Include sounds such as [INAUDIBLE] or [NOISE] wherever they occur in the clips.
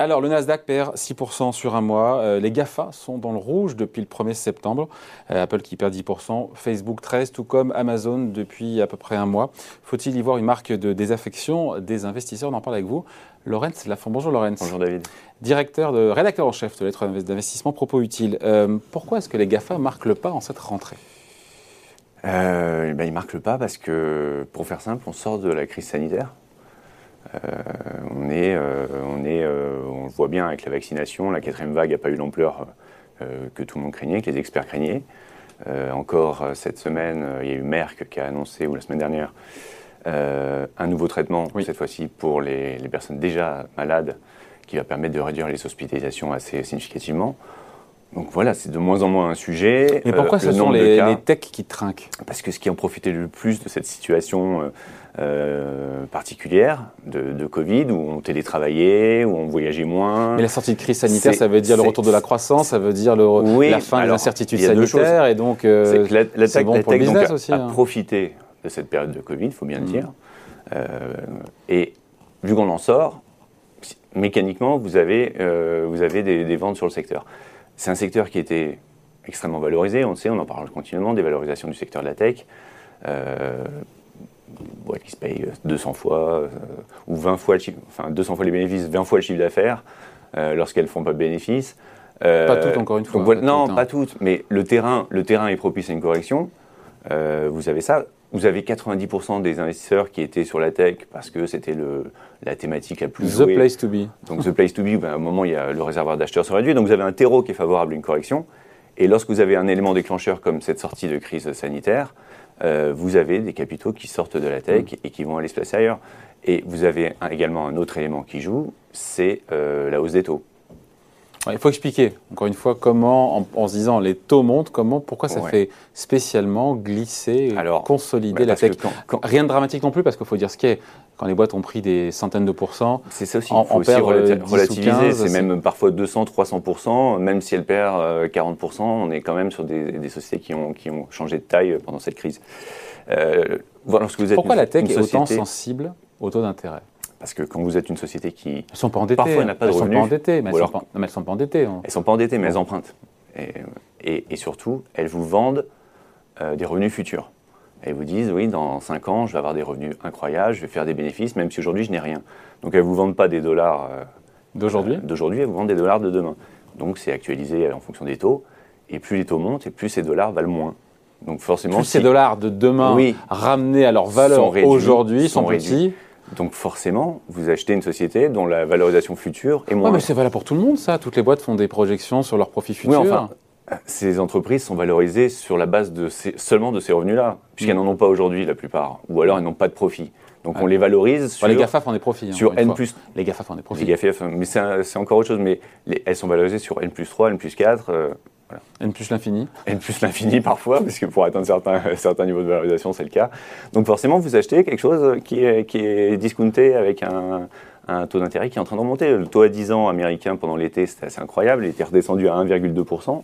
Alors, le Nasdaq perd 6% sur un mois. Euh, les GAFA sont dans le rouge depuis le 1er septembre. Euh, Apple qui perd 10%, Facebook 13%, tout comme Amazon depuis à peu près un mois. Faut-il y voir une marque de désaffection des investisseurs? On en parle avec vous. Laurence Lafont. Bonjour Laurence. Bonjour David. Directeur de, rédacteur en chef de lettres d'investissement Propos Utiles. Euh, pourquoi est-ce que les GAFA marquent le pas en cette rentrée? Euh, ben, Ils marquent le pas parce que, pour faire simple, on sort de la crise sanitaire. Euh, on, est, euh, on, est, euh, on le voit bien avec la vaccination, la quatrième vague n'a pas eu l'ampleur que tout le monde craignait, que les experts craignaient. encore cette semaine, il y a eu Merck qui a annoncé, ou la semaine dernière, un nouveau traitement, cette fois-ci pour les, les, personnes déjà malades, qui va permettre de réduire les hospitalisations assez significativement. Donc voilà, c'est de moins en moins un sujet. Mais pourquoi ce sont les, les, techs qui trinquent Parce que ce qui en profitait le plus de cette situation euh, particulière de, de, Covid, où on télétravaillait, où on voyageait moins. Mais la sortie de crise sanitaire, ça veut dire le retour de la croissance, ça veut dire le, oui, la fin de l'incertitude sanitaire, et donc euh, la, la tech, bon pour le business donc, aussi. A, hein. profité de cette période de Covid, il faut bien le mmh. dire. Euh, et vu qu'on en sort, mécaniquement, vous avez, euh, vous avez des, des ventes sur le secteur. C'est un secteur qui était extrêmement valorisé, on le sait, on en parle continuellement, des valorisations du secteur de la tech. Euh, qui se paye 200 fois euh, ou 20 fois, le chiffre, enfin 200 fois les bénéfices, 20 fois le chiffre d'affaires euh, lorsqu'elles font pas de bénéfices. Euh, pas toutes encore une fois. Donc, voilà, non, pas toutes, mais le terrain, le terrain est propice à une correction. Euh, vous avez ça. Vous avez 90% des investisseurs qui étaient sur la tech parce que c'était la thématique la plus The jouée. place to be. Donc the place to be, ben, à un moment, il y a, le réservoir d'acheteurs se réduit. Donc vous avez un terreau qui est favorable à une correction. Et lorsque vous avez un élément déclencheur comme cette sortie de crise sanitaire, euh, vous avez des capitaux qui sortent de la tech et qui vont aller se placer ailleurs. Et vous avez un, également un autre élément qui joue, c'est euh, la hausse des taux. Il faut expliquer, encore une fois, comment, en, en, se disant les taux montent, comment, pourquoi ça ouais. fait spécialement glisser, Alors, consolider la tech. Quand, quand... Rien de dramatique non plus, parce qu'il faut dire ce qui est. Quand les boîtes ont pris des centaines de pourcents, c'est ça aussi. Il faut aussi relativiser. C'est même parfois 200, 300% même si elles perdent euh, 40 on est quand même sur des, des, sociétés qui ont, qui ont changé de taille pendant cette crise. Euh, voilà, vous êtes pourquoi une, la tech est société... autant sensible au taux d'intérêt? Parce que quand vous êtes une société qui elles sont pas endettées, parfois n'a pas de elles revenus, sont pas endettées, mais elles, alors, sont pas, mais elles sont pas endettées. Hein. Elles sont pas endettées, mais elles empruntent. Et, et, et surtout, elles vous vendent euh, des revenus futurs. Elles vous disent, oui, dans 5 ans, je vais avoir des revenus incroyables, je vais faire des bénéfices, même si aujourd'hui, je n'ai rien. Donc, elles ne vous vendent pas des dollars euh, d'aujourd'hui, euh, d'aujourd'hui, elles vous vendent des dollars de demain. Donc, c'est actualisé en fonction des taux. Et plus les taux montent, et plus ces dollars valent moins. Donc, forcément. Plus si... ces dollars de demain oui, ramenés à leur valeur aujourd'hui sont, sont petits. Donc forcément, vous achetez une société dont la valorisation future est moins. Ouais, mais c'est valable pour tout le monde, ça. Toutes les boîtes font des projections sur leurs profits futurs. Oui, enfin, ces entreprises sont valorisées sur la base de ces, seulement de ces revenus-là, puisqu'elles mmh. n'en ont pas aujourd'hui la plupart, ou alors elles n'ont pas de profit. Donc ouais. on les valorise sur. les GAFA font des profits. Hein, sur N. Les GAFA font des profits. Les GAFA, mais c'est encore autre chose. Mais les, elles sont valorisées sur N plus 3, N plus 4. Euh, voilà. N plus l'infini. N plus l'infini [LAUGHS] parfois, parce que pour atteindre certains, certains niveaux de valorisation, c'est le cas. Donc forcément, vous achetez quelque chose qui est, qui est discounté avec un, un taux d'intérêt qui est en train de remonter. Le taux à 10 ans américain pendant l'été, c'était assez incroyable. Il était redescendu à 1,2%.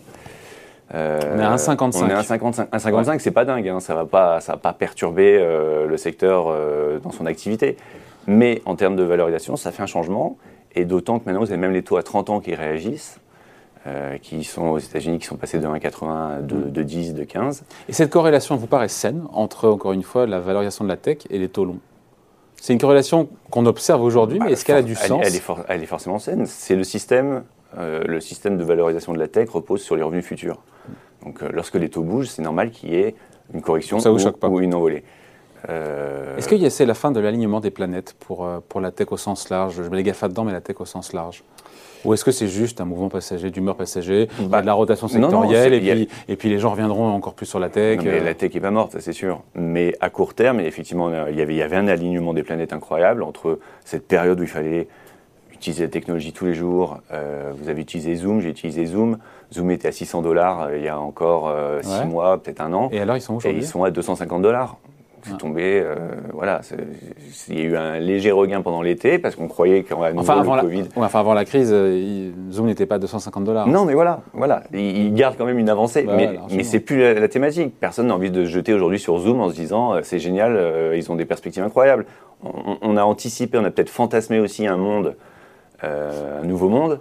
Euh, on est à 1,55. On est à 1,55. 1,55, ouais. c'est pas dingue. Hein. Ça va pas, ça va pas perturber euh, le secteur euh, dans son activité. Mais en termes de valorisation, ça fait un changement. Et d'autant que maintenant, vous avez même les taux à 30 ans qui réagissent. Euh, qui sont aux États-Unis, qui sont passés de 1,80 à de, de, 10, de 15. Et cette corrélation vous paraît saine entre, encore une fois, la valorisation de la tech et les taux longs? C'est une corrélation qu'on observe aujourd'hui, bah, mais est-ce qu'elle a du elle, sens elle est, for, elle est, forcément saine. C'est le système, euh, le système de valorisation de la tech repose sur les revenus futurs. Donc euh, lorsque les taux bougent, c'est normal qu'il y ait une correction Ça vous ou, choque pas? ou une envolée. Euh... Est-ce que c'est la fin de l'alignement des planètes pour, pour la tech au sens large? Je mets les GAFA dedans, mais la tech au sens large ou est-ce que c'est juste un mouvement passager, d'humeur passager, bah, de la rotation sectorielle, non, non, et, puis, a... et puis les gens reviendront encore plus sur la tech non, mais euh... La tech n'est pas morte, c'est sûr. Mais à court terme, effectivement, il y, avait, il y avait un alignement des planètes incroyable entre cette période où il fallait utiliser la technologie tous les jours. Euh, vous avez utilisé Zoom, j'ai utilisé Zoom. Zoom était à 600 dollars euh, il y a encore 6 ouais. mois, peut-être un an. Et alors, ils sont Et ils sont à 250 dollars c'est ah. tombé. Euh, voilà, il y a eu un léger regain pendant l'été parce qu'on croyait qu'on allait enfin, avant le Covid. Enfin, avant la crise, il, Zoom n'était pas à 250 dollars. Non, mais voilà, voilà, il, il, garde quand même une avancée, bah, mais, mais c'est plus la, la, thématique. Personne n'a envie de se jeter aujourd'hui sur Zoom en se disant euh, c'est génial, euh, ils ont des perspectives incroyables. On, on, a anticipé, on a peut-être fantasmé aussi un monde un nouveau monde.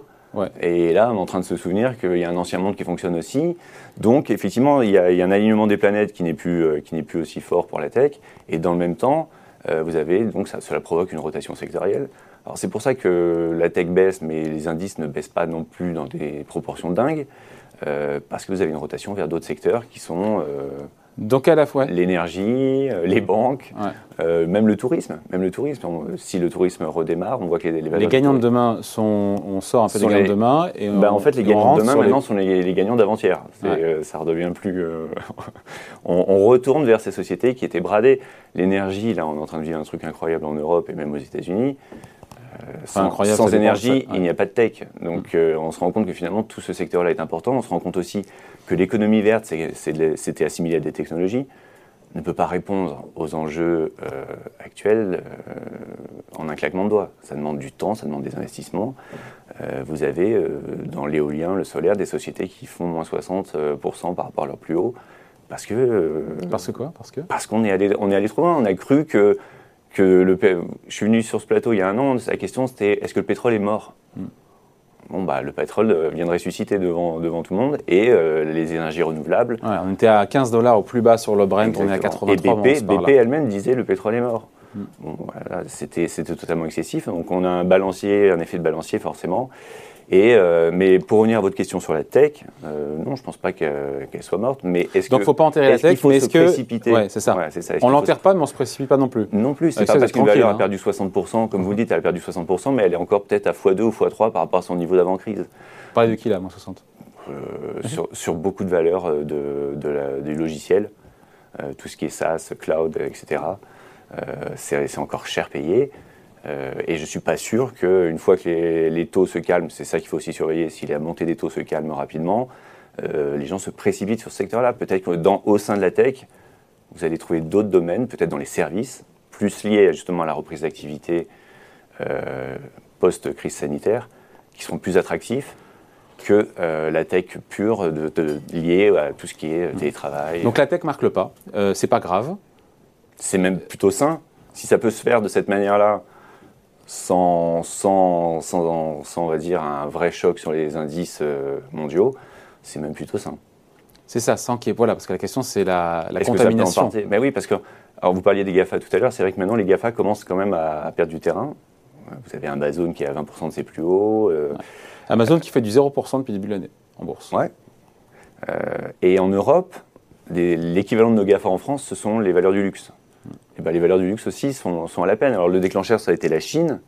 Et là, on est en train de se souvenir qu'il y a un ancien monde qui fonctionne aussi. Donc, effectivement, il y a, un alignement des planètes qui n'est plus, plus aussi fort pour la tech. Et dans le même temps, vous avez, donc cela provoque une rotation sectorielle. Alors, c'est pour ça que la tech baisse, mais les indices ne baissent pas non plus dans des proportions dingues. Euh, parce que vous avez une rotation vers d'autres secteurs qui sont euh, donc à la fois l'énergie, euh, les banques, même le tourisme. Même le tourisme. si le tourisme redémarre, on voit que les, les gagnants de demain sont, on sort un peu des gagnants de demain et ben, en fait les gagnants de demain maintenant sont les, gagnants d'avant-hier. ça redevient plus. [LAUGHS] on, on, retourne vers ces sociétés qui étaient bradées. L'énergie, là, on est en train de vivre un truc incroyable en Europe et même aux États-Unis. Euh, sans, énergie, il n'y a pas de tech. Donc euh, on se rend compte que finalement tout ce secteur-là est important. On se rend compte aussi que l'économie verte, c'était assimilé à des technologies, ne peut pas répondre aux enjeux euh, actuels en un claquement de doigts. Ça demande du temps, ça demande des investissements. vous avez dans l'éolien, le solaire, des sociétés qui font moins 60% par rapport à leur plus haut. Parce que. parce que quoi? Parce que? Parce qu'on est, allé, on est allé trop loin. On a cru que le, je suis venu sur ce plateau il y a un an, la question c'était est-ce que le pétrole est mort hmm. Bon, bah, le pétrole euh, vient de ressusciter devant, devant tout le monde et euh, les énergies renouvelables. on était à 15 dollars au plus bas sur le Brent, on est à 83. Et BP, BP elle-même disait le pétrole est mort. Voilà, c'était totalement excessif. Donc on a un balancier, un effet de balancier forcément. Et, euh, mais pour revenir à votre question sur la tech, euh, non, je ne pense pas qu'elle soit morte. Mais est-ce Donc, il ne faut pas enterrer la tech, il faut mais est-ce que précipiter ouais, c'est ça. on l'enterre pas, mais on ne se précipite pas non plus. Non plus. C'est pas parce qu'une valeur a hein. perdu 60%, comme vous le dites, elle a perdu 60%, mais elle est encore peut-être à x2 ou x3 par rapport à son niveau d'avant-crise. Vous parlez de qui là, moins 60 euh, sur, sur, beaucoup de valeurs de, de la, du logiciel, tout ce qui est SaaS, cloud, etc. c'est encore cher payé. Euh, et je ne suis pas sûr qu'une fois que les, taux se calment, c'est ça qu'il faut aussi surveiller, si la montée des taux se calme rapidement, euh, les gens se précipitent sur ce secteur-là. Peut-être qu'au sein de la tech, vous allez trouver d'autres domaines, peut-être dans les services, plus liés justement à la reprise d'activité euh, post-crise sanitaire, qui seront plus attractifs que la tech pure de, liée à tout ce qui est télétravail. Donc la tech marque le pas, c'est pas grave. C'est même plutôt sain. Si ça peut se faire de cette manière-là, sans, sans, sans, sans, on va dire, un vrai choc sur les indices euh, mondiaux, c'est même plutôt sain. C'est ça, sans qu'il y ait, voilà, parce que la question c'est la, la contamination. Mais ben oui, parce que, alors vous parliez des GAFA tout à l'heure, c'est vrai que maintenant les GAFA commencent quand même à, perdre du terrain. Vous avez Amazon qui est à 20% de ses plus hauts. Euh, Amazon qui fait du 0% depuis le début de l'année en bourse. Ouais. Euh, et en Europe, l'équivalent de nos GAFA en France, ce sont les valeurs du luxe. Eh ben, les valeurs du luxe aussi sont, à la peine. Alors le déclencheur, ça a été la Chine.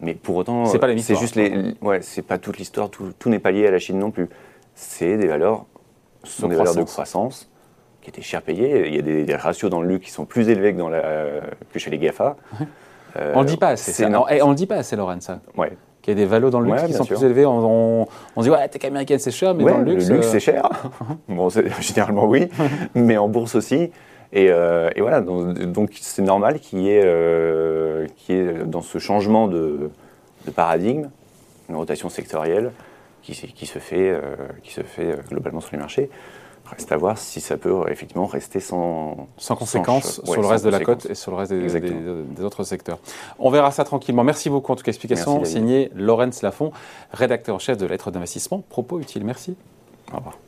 Mais pour autant, c'est pas C'est juste les, ouais, c'est pas toute l'histoire. Tout, n'est pas lié à la Chine non plus. C'est des valeurs, ce sont des valeurs de croissance qui étaient cher payées. Il y a des, ratios dans le luxe qui sont plus élevés que, dans la, que chez les Gafa. Euh, on le dit pas assez. Ça. Et on le dit pas assez, Laurent, ça. Ouais. Qu'il y a des valeurs dans le luxe qui sont plus élevés. On, on, dit ouais, tech américaine c'est cher, mais dans le luxe, le luxe c'est cher. [LAUGHS] bon, [LAUGHS] généralement oui, mais en bourse aussi. Euh, et, voilà, donc c'est normal qu'il y, ait, euh, dans ce changement de, paradigme une rotation sectorielle qui, se fait, euh, qui se fait globalement sur les marchés. Reste à voir si ça peut effectivement rester sans, sans conséquences sur le reste de la cote et sur le reste des, autres secteurs. On verra ça tranquillement. Merci beaucoup en tout cas. Explication signée Laurence Lafont, rédacteur en chef de Lettres d'investissement. Propos utiles. Merci. Au revoir.